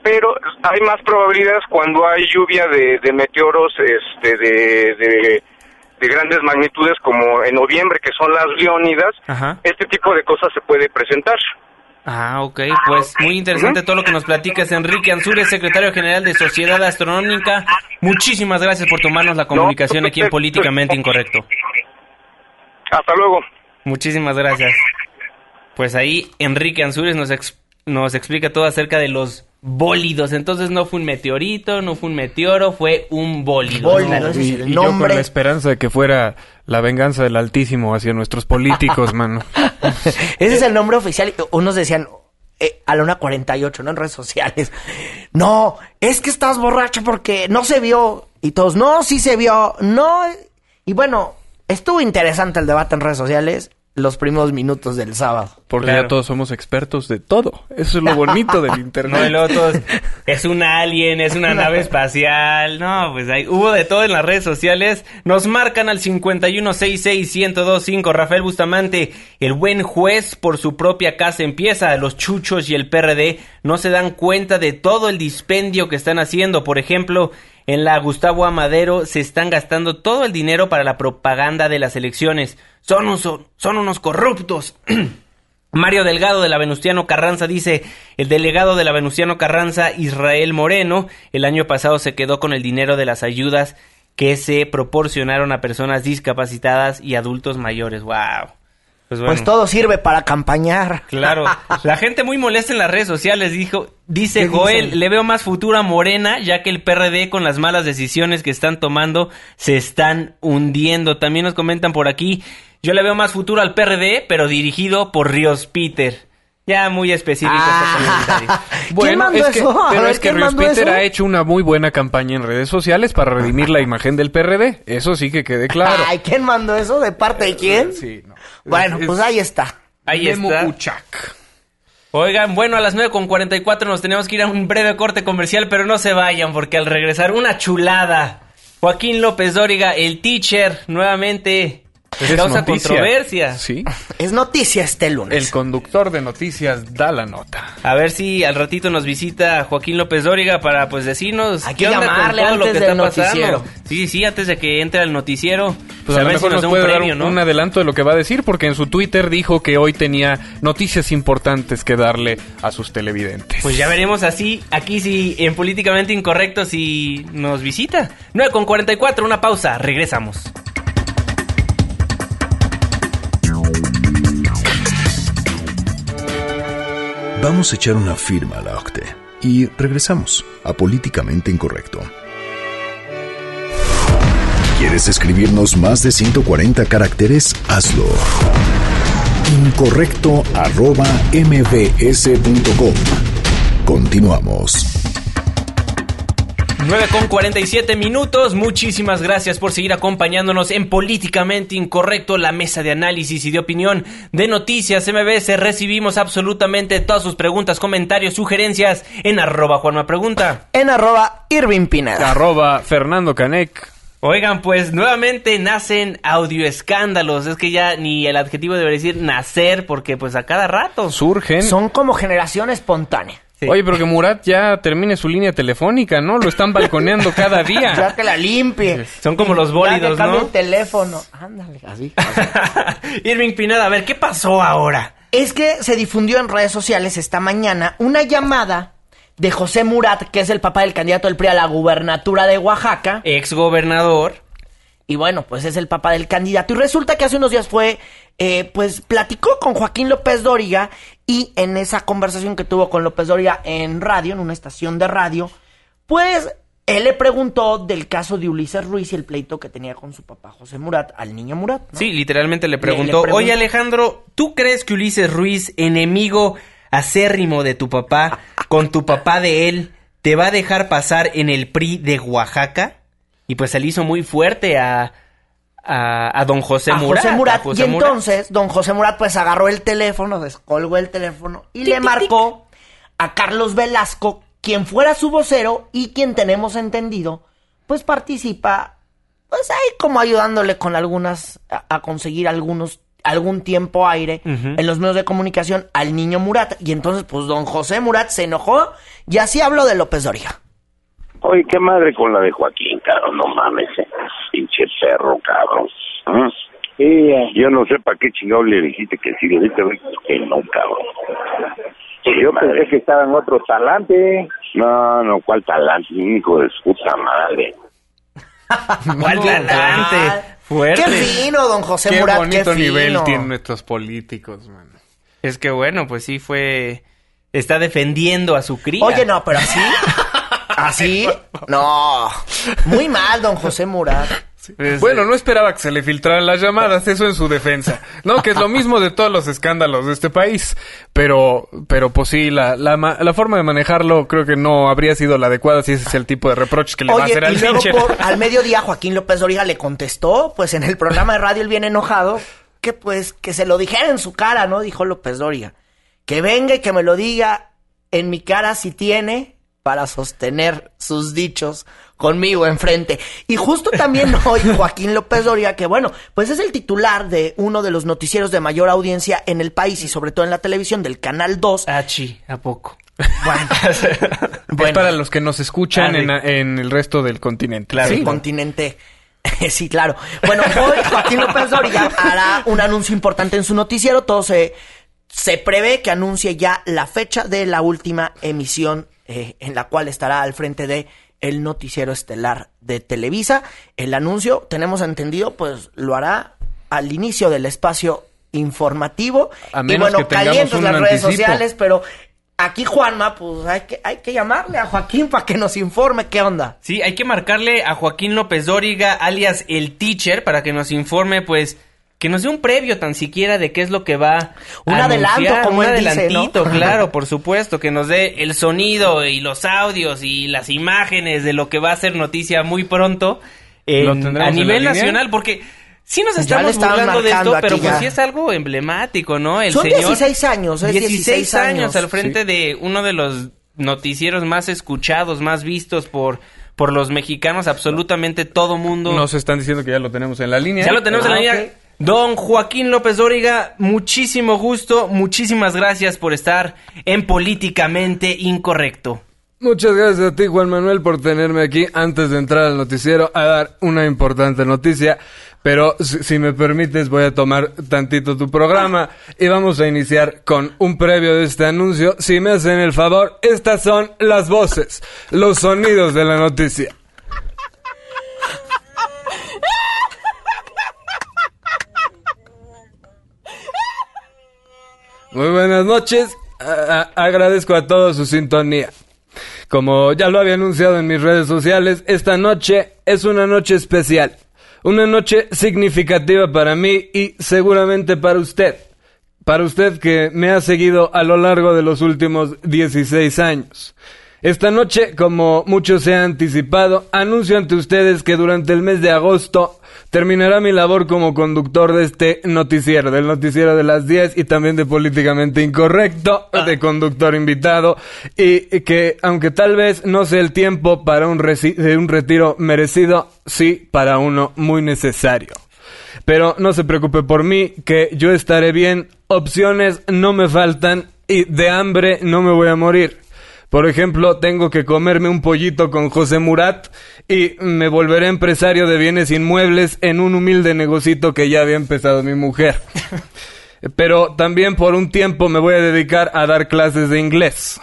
pero hay más probabilidades cuando hay lluvia de, meteoros este de, de, grandes magnitudes como en noviembre que son las leónidas este tipo de cosas se puede presentar Ah, ok, pues muy interesante todo lo que nos platicas, Enrique Ansures, secretario general de Sociedad Astronómica. Muchísimas gracias por tomarnos la comunicación aquí en Políticamente Incorrecto. Hasta luego. Muchísimas gracias. Pues ahí Enrique Ansures nos, nos explica todo acerca de los bólidos. Entonces no fue un meteorito, no fue un meteoro, fue un bólido. y, yo con la esperanza de que fuera la venganza del Altísimo hacia nuestros políticos, mano. Ese es el nombre oficial. Unos decían eh, a la 1.48, ¿no? En redes sociales. No, es que estás borracho porque no se vio. Y todos, no, sí se vio. No. Y bueno, Estuvo interesante el debate en redes sociales los primeros minutos del sábado. Porque ya todos somos expertos de todo. Eso es lo bonito del internet. No, es un alien, es una nave espacial. No, pues hay, hubo de todo en las redes sociales. Nos marcan al 5166125 Rafael Bustamante, el buen juez por su propia casa empieza. Los chuchos y el PRD no se dan cuenta de todo el dispendio que están haciendo. Por ejemplo, en la Gustavo Amadero se están gastando todo el dinero para la propaganda de las elecciones. Son, son unos corruptos. Mario Delgado de la Venustiano Carranza dice, el delegado de la Venustiano Carranza, Israel Moreno, el año pasado se quedó con el dinero de las ayudas que se proporcionaron a personas discapacitadas y adultos mayores. ¡Wow! Pues, pues, todo sirve para campañar. Claro. La gente muy molesta en las redes sociales dijo, dice Joel, le veo más futuro a Morena, ya que el PRD con las malas decisiones que están tomando se están hundiendo. También nos comentan por aquí, yo le veo más futuro al PRD, pero dirigido por Ríos Peter. Ya muy específico este ah. Bueno, es que, pero es que Ríos Peter ha hecho una muy buena campaña en redes sociales para redimir la imagen del PRD. Eso sí que quede claro. Ay, ¿quién mandó eso? ¿De parte de quién? Sí, no. Bueno, pues ahí está. Ahí está. Uchak. Oigan, bueno, a las 9 con 44 nos tenemos que ir a un breve corte comercial, pero no se vayan porque al regresar una chulada. Joaquín López Dóriga, el teacher, nuevamente Causa controversia. Sí. Es noticia este lunes. El conductor de noticias da la nota. A ver si al ratito nos visita Joaquín López Dóriga para pues decirnos Hay que llamarle antes del noticiero. Sí, sí, antes de que entre al noticiero. Pues a, lo mejor nos, puede dar un adelanto de lo que va a decir, porque en su Twitter dijo que hoy tenía noticias importantes que darle a sus televidentes. Pues ya veremos así, aquí sí, en Políticamente Incorrecto, si nos visita. 9 con 44, una pausa, regresamos. Vamos a echar una firma a la OCTE y regresamos a Políticamente Incorrecto. ¿Quieres escribirnos más de 140 caracteres? Hazlo. Incorrecto arroba mbs.com. Continuamos. 9 con 47 minutos. Muchísimas gracias por seguir acompañándonos en Políticamente Incorrecto, la mesa de análisis y de opinión de Noticias MBS. Recibimos absolutamente todas sus preguntas, comentarios, sugerencias en arroba Juanma Pregunta. En arroba Irving Pineda. Arroba Fernando Canec. Oigan, pues nuevamente nacen audioescándalos. Es que ya ni el adjetivo debería decir nacer, porque pues a cada rato surgen. Son como generación espontánea. Oye, pero que Murat ya termine su línea telefónica, ¿no? Lo están balconeando cada día. Ya que la limpie. Son como los bólidos, ya ¿no? el teléfono. Ándale, así. Irving Pineda, a ver, ¿qué pasó ahora? Es que se difundió en redes sociales esta mañana una llamada de José Murat, que es el papá del candidato del PRI a la gubernatura de Oaxaca. Ex gobernador. Y bueno, pues es el papá del candidato. Y resulta que hace unos días fue, eh, pues platicó con Joaquín López Dóriga y en esa conversación que tuvo con López Dóriga en radio, en una estación de radio, pues él le preguntó del caso de Ulises Ruiz y el pleito que tenía con su papá José Murat, al niño Murat. Sí, literalmente le preguntó, oye Alejandro, ¿tú crees que Ulises Ruiz, enemigo acérrimo de tu papá, con tu papá de él, te va a dejar pasar en el PRI de Oaxaca? Y pues se le hizo muy fuerte a, a, don José Murat. José Murat. y entonces, don José Murat pues agarró el teléfono, descolgó el teléfono y le marcó a Carlos Velasco, quien fuera su vocero y quien tenemos entendido, pues participa, pues ahí como ayudándole con algunas, a, conseguir algunos algún tiempo aire en los medios de comunicación al niño Murat. Y entonces, pues don José Murat se enojó y así habló de López Dóriga. Oye, qué madre con la de Joaquín, cabrón, no mames, eh. pinche perro, cabrón. ¿Ah? Sí, Yo no sé para qué chingado le dijiste que sí, le dijiste que no, cabrón. yo pensé que estaba en otro talante. No, no, ¿cuál talante? Hijo de su puta madre. ¿Cuál talante? Fuerte. Qué fino, don José qué Murat, bonito qué nivel tienen nuestros políticos, man. Es que bueno, pues sí fue... Está defendiendo a su cría. Oye, no, pero así... ¿Así? No. Muy mal, don José Murat. bueno, no esperaba que se le filtraran las llamadas, eso en su defensa. No, que es lo mismo de todos los escándalos de este país. Pero, pero pues sí, la, la, la forma de manejarlo creo que no habría sido la adecuada si ese es el tipo de reproches que le va a hacer al y luego por, al mediodía Joaquín López Doriga le contestó, pues en el programa de radio él viene enojado, que pues que se lo dijera en su cara, ¿no? Dijo López Doriga. Que venga y que me lo diga en mi cara si tiene para sostener sus dichos conmigo enfrente. Y justo también hoy Joaquín López Doria, que bueno, pues es el titular de uno de los noticieros de mayor audiencia en el país y sobre todo en la televisión del Canal 2. Ah, sí, ¿a poco? Bueno, es para los que nos escuchan en, en, el resto del continente. Claro, el continente. sí, claro. Bueno, hoy Joaquín López Doria hará un anuncio importante en su noticiero. Todo se, se prevé que anuncie ya la fecha de la última emisión eh, en la cual estará al frente de el noticiero estelar de Televisa. El anuncio, tenemos entendido, pues lo hará al inicio del espacio informativo. y bueno, calientes las redes sociales, pero aquí Juanma, pues hay que, hay que llamarle a Joaquín para que nos informe qué onda. Sí, hay que marcarle a Joaquín López Dóriga, alias el teacher, para que nos informe, pues que nos dé un previo tan siquiera de qué es lo que va un adelanto como un adelantito claro por supuesto que nos dé el sonido y los audios y las imágenes de lo que va a ser noticia muy pronto a nivel nacional porque Sí nos estamos burlando de esto, pero pues sí es algo emblemático, ¿no? El Son 16 años, 16, años, al frente de uno de los noticieros más escuchados, más vistos por por los mexicanos, absolutamente todo mundo. Nos están diciendo que ya lo tenemos en la línea. Ya lo tenemos en la ah, línea. Don Joaquín López Dóriga, muchísimo gusto, muchísimas gracias por estar en Políticamente Incorrecto. Muchas gracias a ti, Juan Manuel, por tenerme aquí antes de entrar al noticiero a dar una importante noticia. Pero si, me permites, voy a tomar tantito tu programa y vamos a iniciar con un previo de este anuncio. Si me hacen el favor, estas son las voces, los sonidos de la noticia. Muy buenas noches. agradezco a todos su sintonía. Como ya lo había anunciado en mis redes sociales, esta noche es una noche especial. Una noche significativa para mí y seguramente para usted. Para usted que me ha seguido a lo largo de los últimos 16 años. Esta noche, como muchos se han anticipado, anuncio ante ustedes que durante el mes de agosto terminará mi labor como conductor de este noticiero, del noticiero de las 10 y también de Políticamente Incorrecto, ah. de conductor invitado, y que aunque tal vez no sea el tiempo para un, un retiro merecido, sí para uno muy necesario. Pero no se preocupe por mí, que yo estaré bien, opciones no me faltan y de hambre no me voy a morir. Por ejemplo, tengo que comerme un pollito con José Murat y me volveré empresario de bienes inmuebles en un humilde negocito que ya había empezado mi mujer. Pero también por un tiempo me voy a dedicar a dar clases de inglés.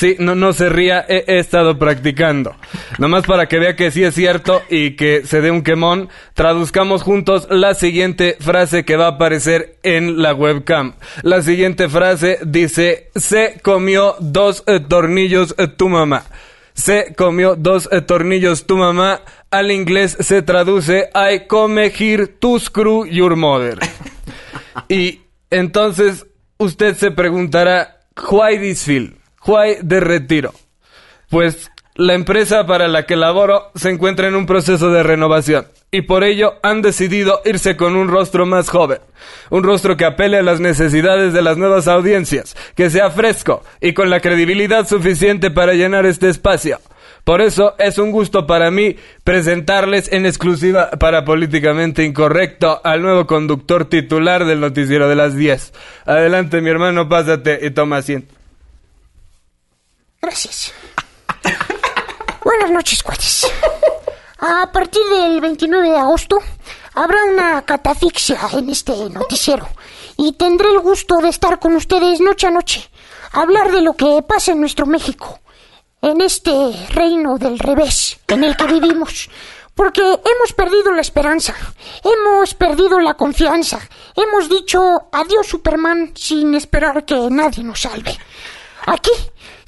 Sí, no, no se ría, he, estado practicando. Nomás para que vea que sí es cierto y que se dé un quemón, traduzcamos juntos la siguiente frase que va a aparecer en la webcam. La siguiente frase dice, se comió dos eh, tornillos eh, tu mamá. Se comió dos eh, tornillos tu mamá. Al inglés se traduce, I come here to screw your mother. y entonces usted se preguntará, why this film? De retiro. Pues la empresa para la que laboro se encuentra en un proceso de renovación y por ello han decidido irse con un rostro más joven, un rostro que apele a las necesidades de las nuevas audiencias, que sea fresco y con la credibilidad suficiente para llenar este espacio. Por eso es un gusto para mí presentarles en exclusiva para Políticamente Incorrecto al nuevo conductor titular del noticiero de las 10. Adelante mi hermano, pásate y toma asiento. Gracias. Buenas noches, cuates. A partir del 29 de agosto habrá una catafixia en este noticiero y tendré el gusto de estar con ustedes noche a noche, hablar de lo que pasa en nuestro México, en este reino del revés en el que vivimos. Porque hemos perdido la esperanza, hemos perdido la confianza, hemos dicho adiós Superman sin esperar que nadie nos salve. Aquí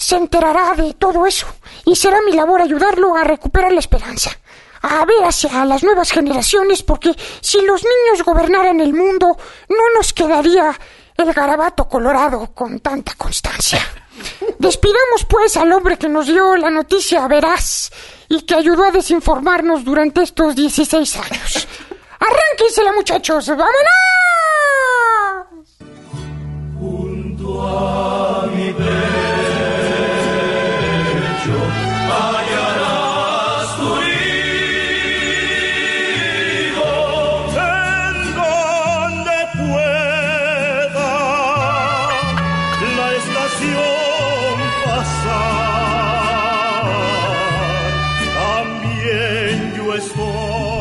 se enterará de todo eso y será mi labor ayudarlo a recuperar la esperanza, a ver hacia las nuevas generaciones, porque si los niños gobernaran el mundo, no nos quedaría el garabato colorado con tanta constancia. Despidamos pues al hombre que nos dio la noticia veraz y que ayudó a desinformarnos durante estos 16 años. Arránquensela muchachos, vámonos. Junto a mi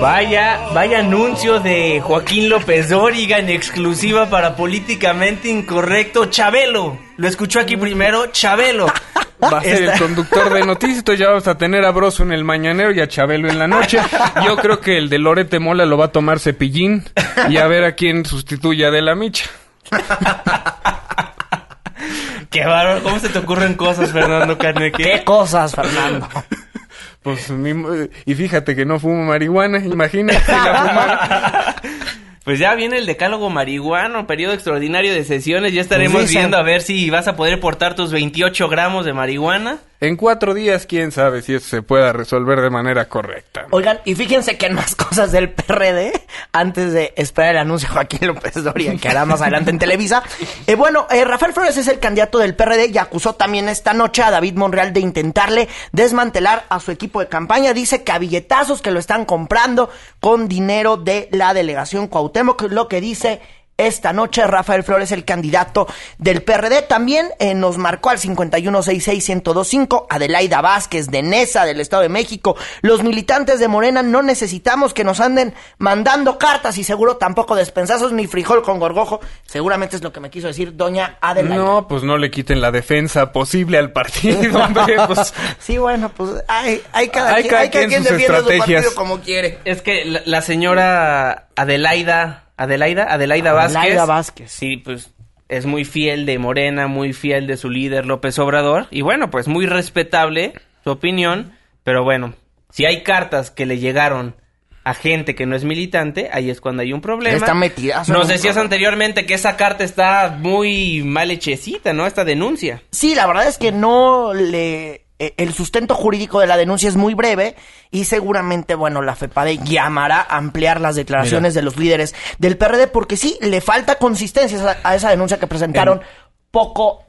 Vaya, vaya anuncio de Joaquín López Dóriga en exclusiva para Políticamente Incorrecto. Chabelo, lo escuchó aquí primero, Chabelo. Va a ser el conductor de noticias, entonces ya vamos a tener a Broso en el mañanero y a Chabelo en la noche. Yo creo que el de Lorete Mola lo va a tomar Cepillín y a ver a quién sustituye a De la Micha. Qué bárbaro, ¿cómo se te ocurren cosas, Fernando Carneque? ¿Qué cosas, Fernando? Pues, y fíjate que no fumo marihuana, imagínate la Pues ya viene el decálogo marihuano, periodo extraordinario de sesiones. Ya estaremos pues viendo a ver si vas a poder portar tus 28 gramos de marihuana. En cuatro días, quién sabe si eso se pueda resolver de manera correcta. Oigan, y fíjense que en más cosas del PRD, antes de esperar el anuncio de Joaquín López Doria, que hará más adelante en Televisa. Eh, bueno, eh, Rafael Flores es el candidato del PRD y acusó también esta noche a David Monreal de intentarle desmantelar a su equipo de campaña. Dice que a billetazos que lo están comprando con dinero de la delegación Cuauhtémoc Cuauhtémoc, lo que dice esta noche. Rafael Flores, el candidato del PRD, también eh, nos marcó al 5166125. Adelaida Vázquez de Nesa, del Estado de México. Los militantes de Morena no necesitamos que nos anden mandando cartas y seguro tampoco despensazos ni frijol con gorgojo. Seguramente es lo que me quiso decir doña Adelaida. No, pues no le quiten la defensa posible al partido, hombre. Pues. sí, bueno, pues hay, hay cada, hay quien, hay cada quien, defiende su partido como quiere. Es que la señora Adelaida Adelaida, Adelaida Vázquez. Adelaida Vázquez. Sí, pues es muy fiel de Morena, muy fiel de su líder López Obrador. Y bueno, pues muy respetable su opinión. Pero bueno, si hay cartas que le llegaron a gente que no es militante, ahí es cuando hay un problema. Está metida. Nos decías anteriormente que esa carta está muy mal hechecita, ¿no? Esta denuncia. Sí, la verdad es que no le el sustento jurídico de la denuncia es muy breve y seguramente, bueno, la FEPADE llamará a ampliar las declaraciones de los líderes del PRD porque sí, le falta consistencia a esa denuncia que presentaron poco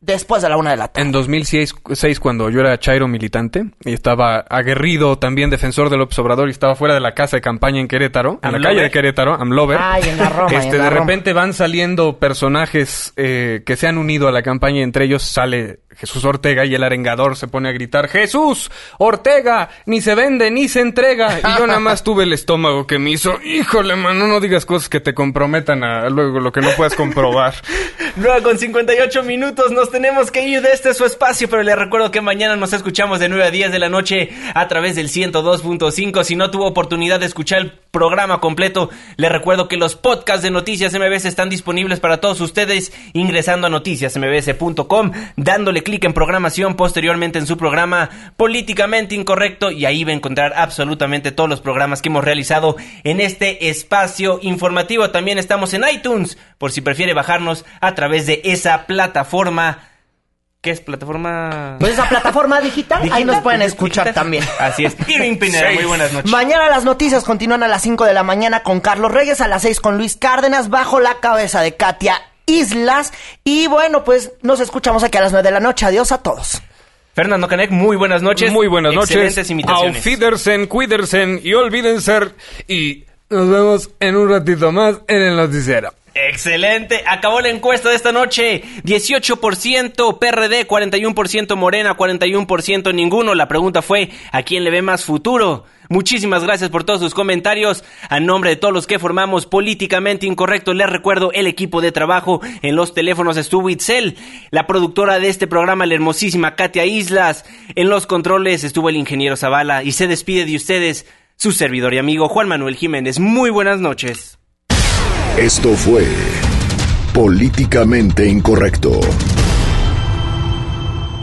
después de la una de la tarde. En 2006, cuando yo era Chairo militante y estaba aguerrido, también defensor del Obrador y estaba fuera de la casa de campaña en Querétaro, en la calle de Querétaro, Amlover. Ay, en la Roma, este, de repente van saliendo personajes eh, que se han unido a la campaña, entre ellos sale Jesús Ortega y el arengador se pone a gritar, Jesús, Ortega, ni se vende, ni se entrega. Y yo nada más tuve el estómago que me hizo, híjole, mano, no digas cosas que te comprometan a luego lo que no puedas comprobar. Luego con 58 minutos nos tenemos que ir de este su espacio, pero les recuerdo que mañana nos escuchamos de 9 a 10 de la noche a través del 102.5. Si no tuvo oportunidad de escuchar programa completo, les recuerdo que los podcasts de Noticias MBS están disponibles para todos ustedes ingresando a noticiasmbs.com, dándole clic en programación, posteriormente en su programa Políticamente Incorrecto y ahí va a encontrar absolutamente todos los programas que hemos realizado en este espacio informativo. También estamos en iTunes, por si prefiere bajarnos a través de esa plataforma. ¿Qué es plataforma? Pues esa plataforma digital, ahí nos pueden escuchar también. Así es. Irving Pineda, muy buenas noches. Mañana las noticias continúan a las 5 de la mañana con Carlos Reyes, a las 6 con Luis Cárdenas, bajo la cabeza de Katia Islas. Y bueno, pues nos escuchamos aquí a las 9 de la noche. Adiós a todos. Fernando Canek, muy buenas noches. Muy buenas noches. Excelentes imitaciones. Auf Wiedersehen, cuídense y olvídense. Y nos vemos en un ratito más en el noticiero. Excelente. Acabó la encuesta de esta noche. 18% PRD, 41% Morena, 41% ninguno. La pregunta fue, ¿a quién le ve más futuro? Muchísimas gracias por todos sus comentarios. A nombre de todos los que formamos Políticamente Incorrecto, les recuerdo el equipo de trabajo. En los teléfonos estuvo Itzel, la productora de este programa, la hermosísima Katia Islas. En los controles estuvo el ingeniero Zavala. Y se despide de ustedes su servidor y amigo Juan Manuel Jiménez. Muy buenas noches. Esto fue Políticamente Incorrecto.